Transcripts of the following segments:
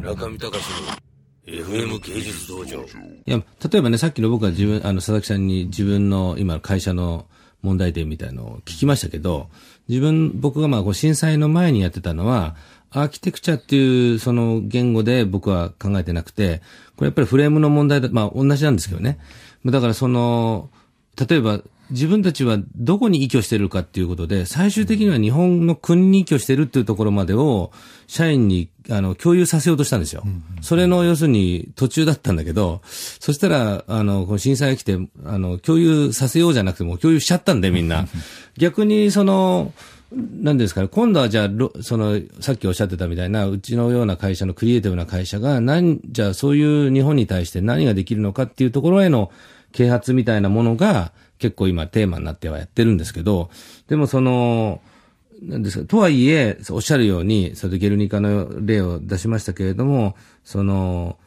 中見隆の FM 芸術道場。いや、例えばね、さっきの僕は自分、あの、佐々木さんに自分の今の会社の問題点みたいのを聞きましたけど、自分、僕がまあ、こう震災の前にやってたのは、アーキテクチャっていうその言語で僕は考えてなくて、これやっぱりフレームの問題だ、まあ同じなんですけどね。だからその、例えば自分たちはどこに依拠してるかっていうことで、最終的には日本の国に依拠してるっていうところまでを、社員にあの共有させようとしたんですよ。それの要するに途中だったんだけど、そしたら、あの、この震災が来て、あの、共有させようじゃなくても共有しちゃったんでみんな。逆にその、なんですかね、今度はじゃあ、その、さっきおっしゃってたみたいな、うちのような会社のクリエイティブな会社が、何、じゃあそういう日本に対して何ができるのかっていうところへの啓発みたいなものが、結構今テーマになってはやってるんですけど、でもその、なんですか、とはいえ、おっしゃるように、それでゲルニカの例を出しましたけれども、その、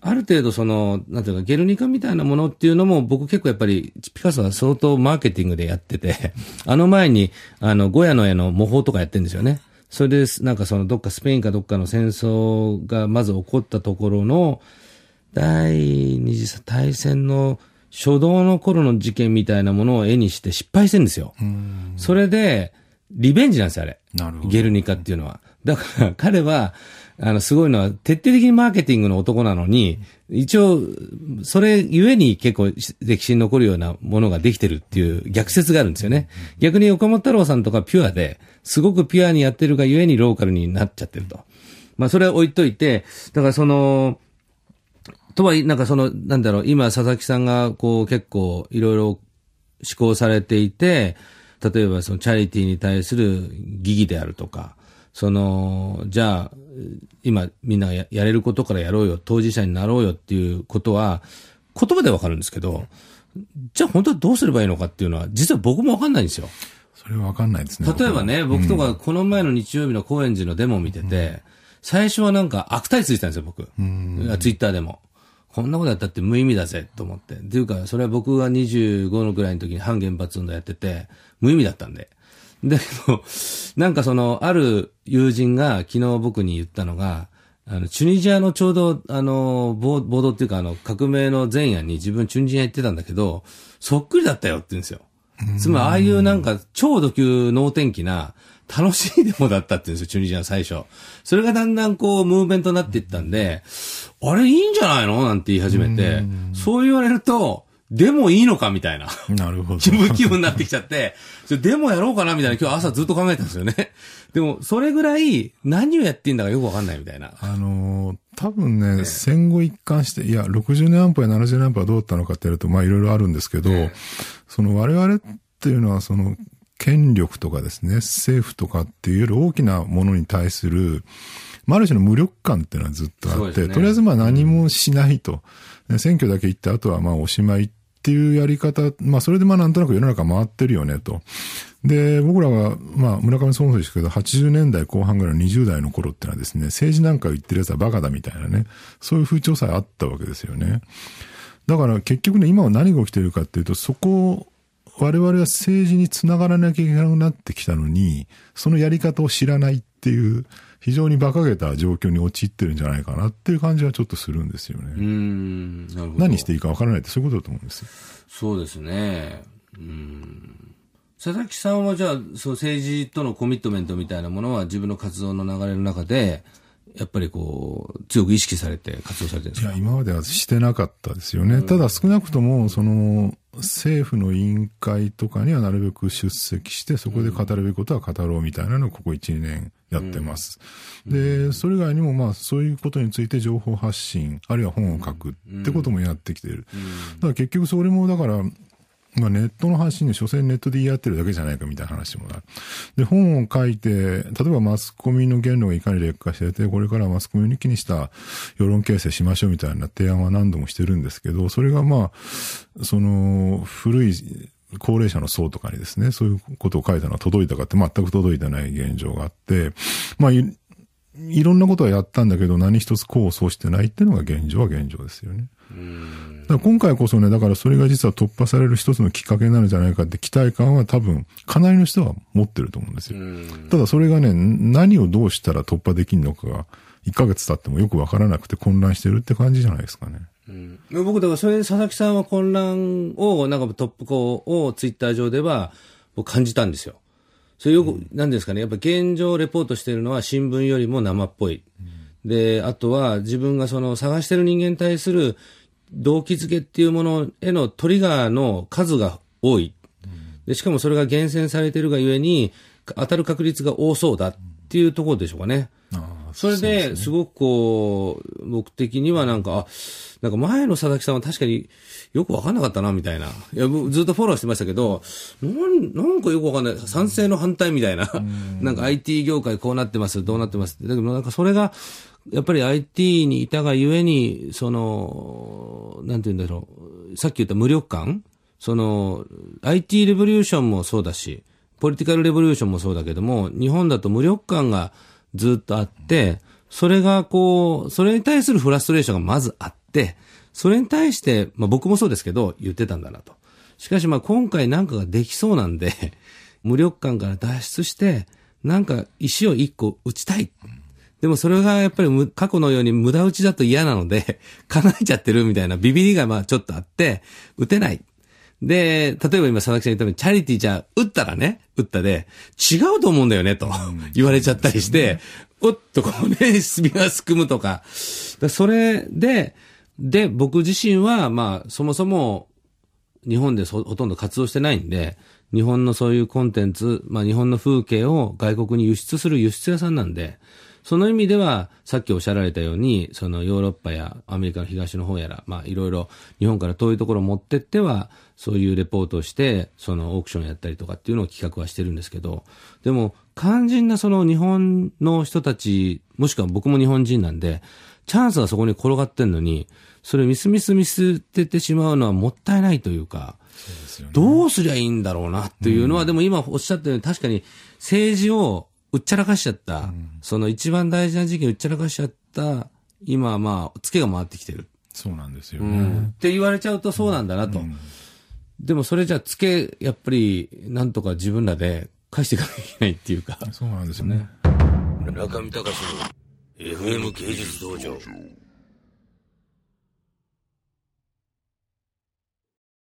ある程度その、なんていうか、ゲルニカみたいなものっていうのも、僕結構やっぱり、ピカソは相当マーケティングでやってて、あの前に、あの、ゴヤの絵の模倣とかやってるんですよね。それで、なんかその、どっかスペインかどっかの戦争がまず起こったところの、第二次大戦の初動の頃の事件みたいなものを絵にして失敗してるんですよ。それで、リベンジなんですよ、あれ。なるほど。ゲルニカっていうのは。だから彼は、あの、すごいのは、徹底的にマーケティングの男なのに、一応、それゆえに結構歴史に残るようなものができてるっていう逆説があるんですよね。逆に岡本太郎さんとかピュアで、すごくピュアにやってるがゆえにローカルになっちゃってると。まあ、それは置いといて、だからその、とはいなんかその、なんだろう、今佐々木さんがこう結構いろいろ思考されていて、例えばそのチャリティーに対する疑義であるとか、その、じゃあ、今みんなややれることからやろうよ、当事者になろうよっていうことは、言葉でわかるんですけど、じゃあ本当はどうすればいいのかっていうのは、実は僕もわかんないんですよ。それはわかんないですね。例えばね、僕とかこの前の日曜日の高円寺のデモを見てて、最初はなんか悪態ついてたんですよ、僕。ツイッターでも。こんなことやったって無意味だぜ、と思って。というか、それは僕が25のくらいの時に反原発運動やってて、無意味だったんで。だけど、なんかその、ある友人が昨日僕に言ったのが、あの、チュニジアのちょうど、あの、暴動っていうか、あの、革命の前夜に自分チュニジア行ってたんだけど、そっくりだったよって言うんですよ。つまり、ああいうなんか、超ド級能天気な、楽しいデモだったって言うんですよ、チュニジア最初。それがだんだんこう、ムーブメントになっていったんで、あれいいんじゃないのなんて言い始めて、そう言われると、でもいいのかみたいな。なるほど。気分気分になってきちゃって、でもやろうかなみたいな今日朝ずっと考えたんですよね。でも、それぐらい何をやっていいんだかよくわかんないみたいな。あのー、多分ね、戦後一貫して、いや、60年安保や70年安保はどうだったのかってやると、まあいろいろあるんですけど、その我々っていうのは、その、権力とかですね、政府とかっていうより大きなものに対する、まあ、ある種の無力感っていうのはずっとあって、ね、とりあえずまあ何もしないと。選挙だけ行って、あとはまあおしまいっっていうやり方、まあそれでまあなんとなく世の中回ってるよねと。で、僕らは、まあ村上総務ですけど、80年代後半ぐらいの20代の頃ってのはですね、政治なんか言ってる奴はバカだみたいなね、そういう風潮さえあったわけですよね。だから結局ね、今は何が起きてるかっていうと、そこ我々は政治につながらなきゃいけなくなってきたのに、そのやり方を知らないっていう、非常に馬鹿げた状況に陥ってるんじゃないかなっていう感じはちょっとするんですよね。何していいかわからないってそういうことだと思うんですよ。そうですね。うん佐々木さんはじゃあ、そう政治とのコミットメントみたいなものは自分の活動の流れの中で、やっぱりこう、強く意識されて活動されてるんですか？いや、今まではしてなかったですよね。うん、ただ少なくとも、その、政府の委員会とかにはなるべく出席して、そこで語るべきことは語ろうみたいなのをここ1、2年やってます。うん、で、それ以外にもまあそういうことについて情報発信、あるいは本を書くってこともやってきてる。だから結局それもだから、まあ、ネットの発信で、所詮ネットで言い合ってるだけじゃないかみたいな話もある。で、本を書いて、例えばマスコミの言論がいかに劣化してて、これからマスコミを抜きにした世論形成しましょうみたいな提案は何度もしてるんですけど、それがまあ、その、古い、高齢者の層とかにですね、そういうことを書いたのは届いたかって全く届いてない現状があって、まあ、いろんなことはやったんだけど、何一つ功を奏してないっていうのが現状は現状ですよね。だ今回こそね、だからそれが実は突破される一つのきっかけになるんじゃないかって期待感は多分、かなりの人は持ってると思うんですよ。ただそれがね、何をどうしたら突破できるのかが、1ヶ月経ってもよくわからなくて混乱してるって感じじゃないですかね。うん、僕、だからそれで佐々木さんは混乱を、なんかトップ校をツイッター上では、僕感じたんですよ。それよく、なんですかね、やっぱ現状レポートしてるのは新聞よりも生っぽい。で、あとは自分がその探してる人間に対する動機づけっていうものへのトリガーの数が多い。で、しかもそれが厳選されてるがゆえに、当たる確率が多そうだっていうところでしょうかね。それで、すごくこう、僕的にはなんか、あ、なんか前の佐々木さんは確かによくわかんなかったな、みたいな。いや、僕ずっとフォローしてましたけど、なん、なんかよくわかんない。賛成の反対みたいな。なんか IT 業界こうなってます、どうなってますって。だけどなんかそれが、やっぱり IT にいたがゆえに、その、なんて言うんだろう。さっき言った無力感その、IT レボリューションもそうだし、ポリティカルレボリューションもそうだけども、日本だと無力感がずっとあって、それがこう、それに対するフラストレーションがまずあって、それに対して、まあ僕もそうですけど、言ってたんだなと。しかしまあ今回なんかができそうなんで、無力感から脱出して、なんか石を一個打ちたい。でもそれがやっぱりむ過去のように無駄打ちだと嫌なので、叶えちゃってるみたいなビビりがまあちょっとあって、打てない。で、例えば今佐々木さん言ったように、チャリティーじゃあ、打ったらね、打ったで、違うと思うんだよね、と言われちゃったりして、おっとこうね、墨がすくむとか。だそれで、で、僕自身は、まあ、そもそも、日本でそほとんど活動してないんで、日本のそういうコンテンツ、まあ日本の風景を外国に輸出する輸出屋さんなんで、その意味では、さっきおっしゃられたように、そのヨーロッパやアメリカの東の方やら、まあいろいろ日本から遠いところを持ってっては、そういうレポートをして、そのオークションやったりとかっていうのを企画はしてるんですけど、でも肝心なその日本の人たち、もしくは僕も日本人なんで、チャンスがそこに転がってんのに、それミスミスミスっててしまうのはもったいないというか、どうすりゃいいんだろうなっていうのは、でも今おっしゃったように確かに政治をうっちゃらかしちゃった、その一番大事な時期にうっちゃらかしちゃった、今はまあ、ツケが回ってきてる。そうなんですよね。うん。って言われちゃうとそうなんだなと。でもそれじゃあ、ツケ、やっぱり、なんとか自分らで返していかなきゃいけないっていうか。そうなんですよね。中見隆の FM 芸術道場。